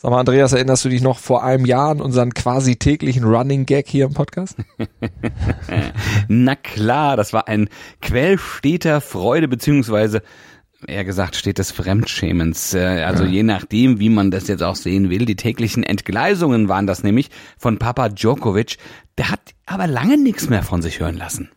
Sag mal, Andreas, erinnerst du dich noch vor einem Jahr an unseren quasi täglichen Running Gag hier im Podcast? Na klar, das war ein Quell steter Freude, beziehungsweise eher gesagt steht des Fremdschämens. Äh, also ja. je nachdem, wie man das jetzt auch sehen will. Die täglichen Entgleisungen waren das nämlich von Papa Djokovic. Der hat aber lange nichts mehr von sich hören lassen.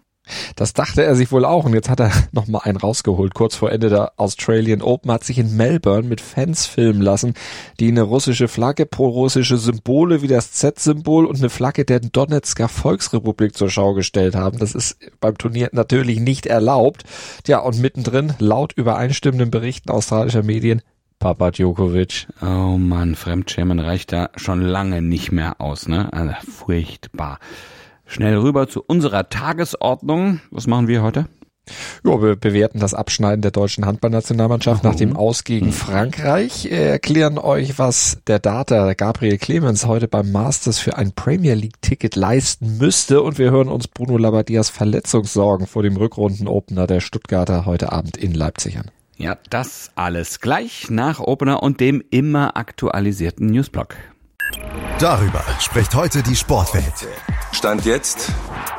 Das dachte er sich wohl auch und jetzt hat er noch mal einen rausgeholt. Kurz vor Ende der Australian Open hat sich in Melbourne mit Fans filmen lassen, die eine russische Flagge, pro-russische Symbole wie das Z-Symbol und eine Flagge der Donetsker Volksrepublik zur Schau gestellt haben. Das ist beim Turnier natürlich nicht erlaubt. Ja, und mittendrin, laut übereinstimmenden Berichten australischer Medien, Papa Djokovic. Oh Mann, Fremdschämen reicht da schon lange nicht mehr aus, ne? Also, furchtbar. Schnell rüber zu unserer Tagesordnung. Was machen wir heute? Ja, wir bewerten das Abschneiden der deutschen Handballnationalmannschaft nach dem Aus gegen hm. Frankreich, erklären euch, was der Data Gabriel Clemens heute beim Masters für ein Premier League Ticket leisten müsste und wir hören uns Bruno Labadias Verletzungssorgen vor dem Rückrunden-Opener der Stuttgarter heute Abend in Leipzig an. Ja, das alles gleich nach Opener und dem immer aktualisierten Newsblock. Darüber spricht heute die Sportwelt. Stand jetzt.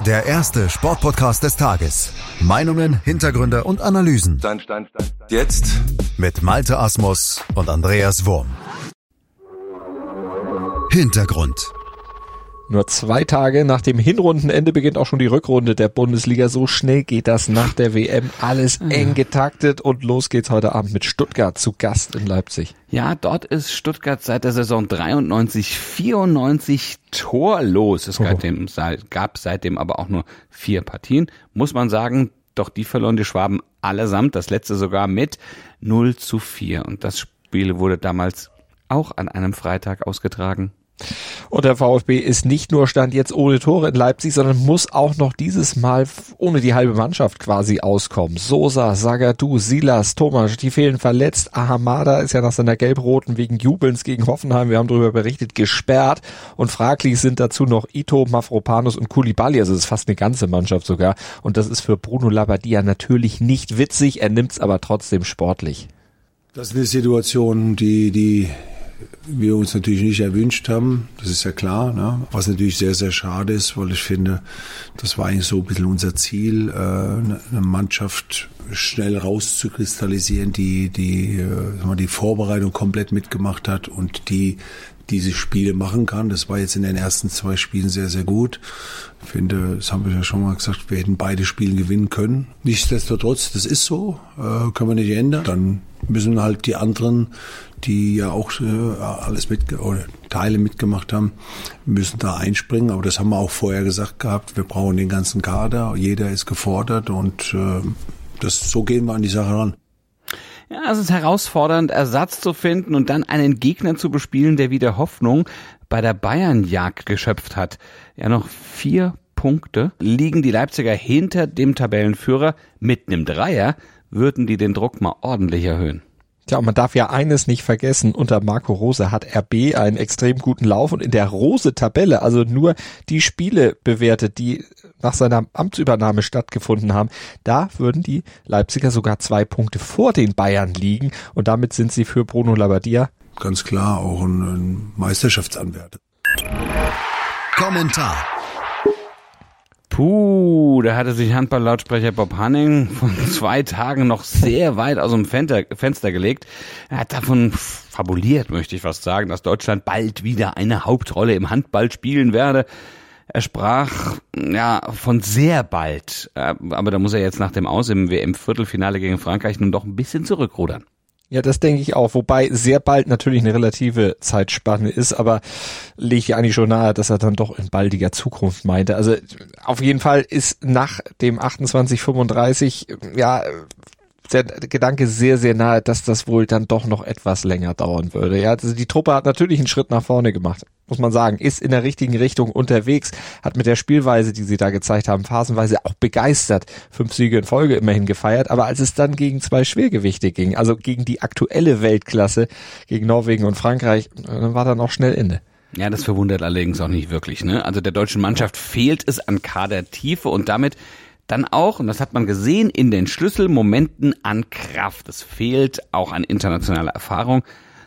Der erste Sportpodcast des Tages. Meinungen, Hintergründe und Analysen. Stand, stand, stand. Jetzt. Mit Malte Asmus und Andreas Wurm. Hintergrund. Nur zwei Tage nach dem Hinrundenende beginnt auch schon die Rückrunde der Bundesliga. So schnell geht das nach der WM. Alles eng getaktet und los geht's heute Abend mit Stuttgart zu Gast in Leipzig. Ja, dort ist Stuttgart seit der Saison 93, 94 torlos. Es gab, dem, gab seitdem aber auch nur vier Partien. Muss man sagen, doch die verloren die Schwaben allesamt. Das letzte sogar mit 0 zu 4. Und das Spiel wurde damals auch an einem Freitag ausgetragen. Und der VfB ist nicht nur Stand jetzt ohne Tore in Leipzig, sondern muss auch noch dieses Mal ohne die halbe Mannschaft quasi auskommen. Sosa, Sagadu, Silas, Thomas, die fehlen verletzt. Ahamada ist ja nach seiner Gelb-Roten wegen Jubelns gegen Hoffenheim, wir haben darüber berichtet, gesperrt. Und fraglich sind dazu noch Ito, Mafropanus und Kulibali. Also es ist fast eine ganze Mannschaft sogar. Und das ist für Bruno Labbadia natürlich nicht witzig. Er nimmt es aber trotzdem sportlich. Das ist eine Situation, die, die wir uns natürlich nicht erwünscht haben, das ist ja klar, ne? was natürlich sehr, sehr schade ist, weil ich finde, das war eigentlich so ein bisschen unser Ziel, äh, eine Mannschaft schnell rauszukristallisieren, die die, äh, die Vorbereitung komplett mitgemacht hat und die diese Spiele machen kann. Das war jetzt in den ersten zwei Spielen sehr, sehr gut. Ich finde, das haben wir ja schon mal gesagt, wir hätten beide Spiele gewinnen können. Nichtsdestotrotz, das ist so, äh, können wir nicht ändern. Dann müssen halt die anderen, die ja auch äh, alles mit oder Teile mitgemacht haben, müssen da einspringen. Aber das haben wir auch vorher gesagt gehabt. Wir brauchen den ganzen Kader. Jeder ist gefordert und äh, das, so gehen wir an die Sache ran. Ja, es ist herausfordernd, Ersatz zu finden und dann einen Gegner zu bespielen, der wieder Hoffnung bei der Bayernjagd geschöpft hat. Ja, noch vier Punkte liegen die Leipziger hinter dem Tabellenführer. Mit einem Dreier würden die den Druck mal ordentlich erhöhen. Tja, und man darf ja eines nicht vergessen, unter Marco Rose hat RB einen extrem guten Lauf und in der Rose-Tabelle, also nur die Spiele bewertet, die nach seiner Amtsübernahme stattgefunden haben, da würden die Leipziger sogar zwei Punkte vor den Bayern liegen und damit sind sie für Bruno Labbadia ganz klar auch ein, ein Meisterschaftsanwärter. Kommentar Puh, da hatte sich Handballlautsprecher Bob Hanning von zwei Tagen noch sehr weit aus dem Fenster gelegt. Er hat davon fabuliert, möchte ich fast sagen, dass Deutschland bald wieder eine Hauptrolle im Handball spielen werde. Er sprach ja von sehr bald, äh, aber da muss er jetzt nach dem Aus im WM-Viertelfinale gegen Frankreich nun doch ein bisschen zurückrudern. Ja, das denke ich auch. Wobei sehr bald natürlich eine relative Zeitspanne ist, aber lege ich eigentlich schon nahe, dass er dann doch in baldiger Zukunft meinte. Also auf jeden Fall ist nach dem 2835 ja der Gedanke sehr, sehr nahe, dass das wohl dann doch noch etwas länger dauern würde. Ja, also die Truppe hat natürlich einen Schritt nach vorne gemacht muss man sagen, ist in der richtigen Richtung unterwegs, hat mit der Spielweise, die sie da gezeigt haben, phasenweise auch begeistert. Fünf Siege in Folge immerhin gefeiert, aber als es dann gegen zwei Schwergewichte ging, also gegen die aktuelle Weltklasse, gegen Norwegen und Frankreich, dann war dann auch schnell Ende. Ja, das verwundert allerdings auch nicht wirklich. Ne? Also der deutschen Mannschaft fehlt es an Kadertiefe und damit dann auch, und das hat man gesehen, in den Schlüsselmomenten an Kraft. Es fehlt auch an internationaler Erfahrung.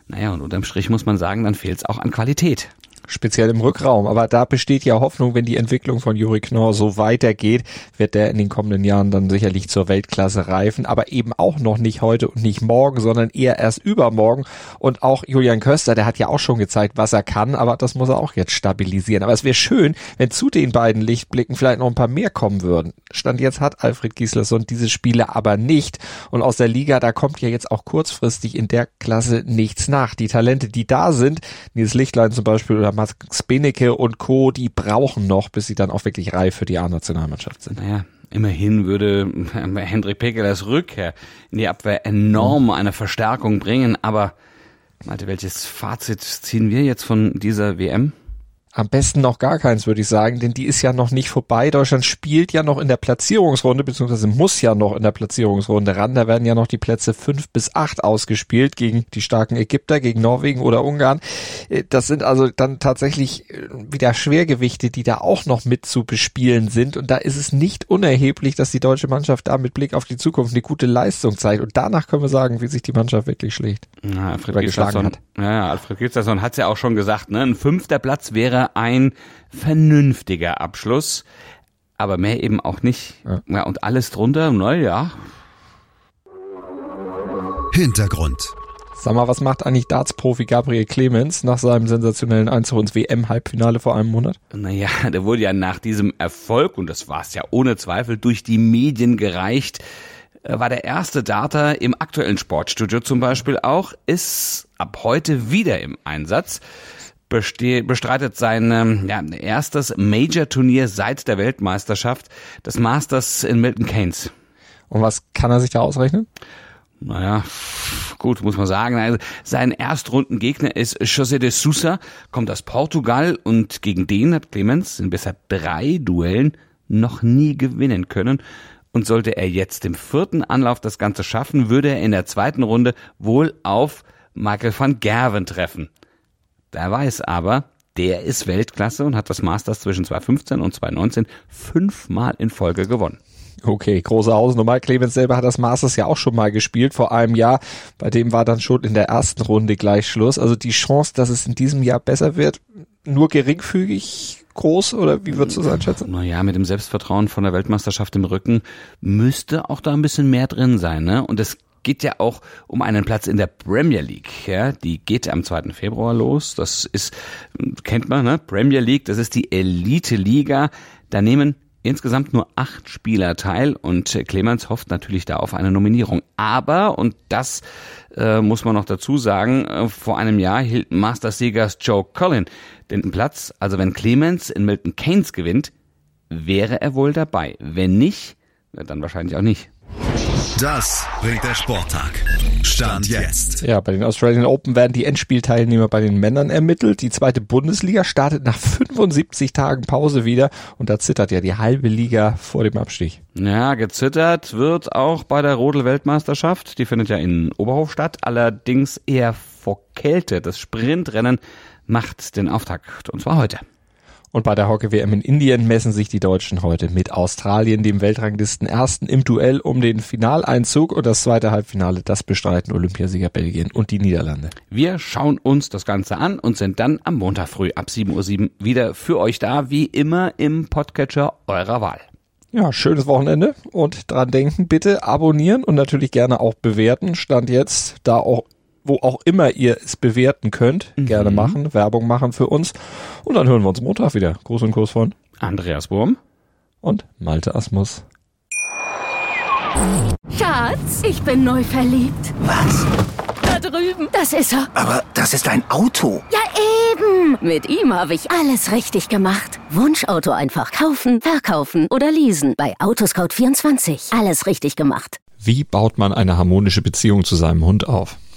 Naja, und unterm Strich muss man sagen, dann fehlt es auch an Qualität speziell im Rückraum. Aber da besteht ja Hoffnung, wenn die Entwicklung von Juri Knorr so weitergeht, wird der in den kommenden Jahren dann sicherlich zur Weltklasse reifen, aber eben auch noch nicht heute und nicht morgen, sondern eher erst übermorgen. Und auch Julian Köster, der hat ja auch schon gezeigt, was er kann, aber das muss er auch jetzt stabilisieren. Aber es wäre schön, wenn zu den beiden Lichtblicken vielleicht noch ein paar mehr kommen würden. Stand jetzt hat Alfred Gislason diese Spiele aber nicht. Und aus der Liga, da kommt ja jetzt auch kurzfristig in der Klasse nichts nach. Die Talente, die da sind, Nils Lichtlein zum Beispiel oder Max Benecke und Co., die brauchen noch, bis sie dann auch wirklich reif für die A-Nationalmannschaft sind. Naja, immerhin würde Hendrik Pekelers Rückkehr in die Abwehr enorm eine Verstärkung bringen, aber Malte, welches Fazit ziehen wir jetzt von dieser WM? Am besten noch gar keins, würde ich sagen, denn die ist ja noch nicht vorbei. Deutschland spielt ja noch in der Platzierungsrunde, beziehungsweise muss ja noch in der Platzierungsrunde ran. Da werden ja noch die Plätze fünf bis acht ausgespielt gegen die starken Ägypter, gegen Norwegen oder Ungarn. Äh, das sind also dann tatsächlich äh, wieder Schwergewichte, die da auch noch mit zu bespielen sind. Und da ist es nicht unerheblich, dass die deutsche Mannschaft da mit Blick auf die Zukunft eine gute Leistung zeigt. Und danach können wir sagen, wie sich die Mannschaft wirklich schlägt. Ja, Alfred geschlagen hat. Ja, Alfred Gustafsson hat es ja auch schon gesagt, ne? Ein fünfter Platz wäre ein vernünftiger Abschluss, aber mehr eben auch nicht. Ja, ja und alles drunter, naja. Hintergrund. Sag mal, was macht eigentlich Darts-Profi Gabriel Clemens nach seinem sensationellen Einzug ins WM-Halbfinale vor einem Monat? Naja, der wurde ja nach diesem Erfolg, und das war es ja ohne Zweifel, durch die Medien gereicht, war der erste Darter im aktuellen Sportstudio zum Beispiel auch, ist ab heute wieder im Einsatz bestreitet sein ähm, ja, erstes Major-Turnier seit der Weltmeisterschaft, das Masters in Milton Keynes. Und was kann er sich da ausrechnen? Naja, gut, muss man sagen. Also sein Erstrundengegner ist José de Sousa, kommt aus Portugal und gegen den hat Clemens in bisher drei Duellen noch nie gewinnen können. Und sollte er jetzt im vierten Anlauf das Ganze schaffen, würde er in der zweiten Runde wohl auf Michael van Gerven treffen. Der weiß aber, der ist Weltklasse und hat das Masters zwischen 2015 und 2019 fünfmal in Folge gewonnen. Okay, große Hausnummer. Clemens selber hat das Masters ja auch schon mal gespielt vor einem Jahr. Bei dem war dann schon in der ersten Runde gleich Schluss. Also die Chance, dass es in diesem Jahr besser wird, nur geringfügig groß oder wie würdest du es einschätzen? Naja, mit dem Selbstvertrauen von der Weltmeisterschaft im Rücken müsste auch da ein bisschen mehr drin sein. Ne? Und es geht ja auch um einen Platz in der Premier League. Ja, die geht am 2. Februar los. Das ist, kennt man, ne? Premier League, das ist die Elite-Liga. Da nehmen insgesamt nur acht Spieler teil und Clemens hofft natürlich da auf eine Nominierung. Aber, und das äh, muss man noch dazu sagen, äh, vor einem Jahr hielt Masters-Siegers Joe Collin den Platz. Also wenn Clemens in Milton Keynes gewinnt, wäre er wohl dabei. Wenn nicht, dann wahrscheinlich auch nicht. Das bringt der Sporttag. Stand jetzt. Ja, bei den Australian Open werden die Endspielteilnehmer bei den Männern ermittelt. Die zweite Bundesliga startet nach 75 Tagen Pause wieder und da zittert ja die halbe Liga vor dem Abstieg. Ja, gezittert wird auch bei der Rodel-Weltmeisterschaft. Die findet ja in Oberhof statt, allerdings eher vor Kälte. Das Sprintrennen macht den Auftakt und zwar heute. Und bei der Hockey-WM in Indien messen sich die Deutschen heute mit Australien, dem Weltranglisten Ersten, im Duell um den Finaleinzug und das zweite Halbfinale, das bestreiten Olympiasieger Belgien und die Niederlande. Wir schauen uns das Ganze an und sind dann am Montag früh ab 7.07 Uhr wieder für euch da, wie immer im Podcatcher eurer Wahl. Ja, schönes Wochenende und dran denken, bitte abonnieren und natürlich gerne auch bewerten. Stand jetzt da auch wo auch immer ihr es bewerten könnt, mhm. gerne machen, Werbung machen für uns. Und dann hören wir uns Montag wieder. Gruß und Kurs von Andreas Wurm und Malte Asmus. Schatz, ich bin neu verliebt. Was? Da drüben. Das ist er. Aber das ist ein Auto. Ja, eben. Mit ihm habe ich alles richtig gemacht. Wunschauto einfach kaufen, verkaufen oder leasen. Bei Autoscout24. Alles richtig gemacht. Wie baut man eine harmonische Beziehung zu seinem Hund auf?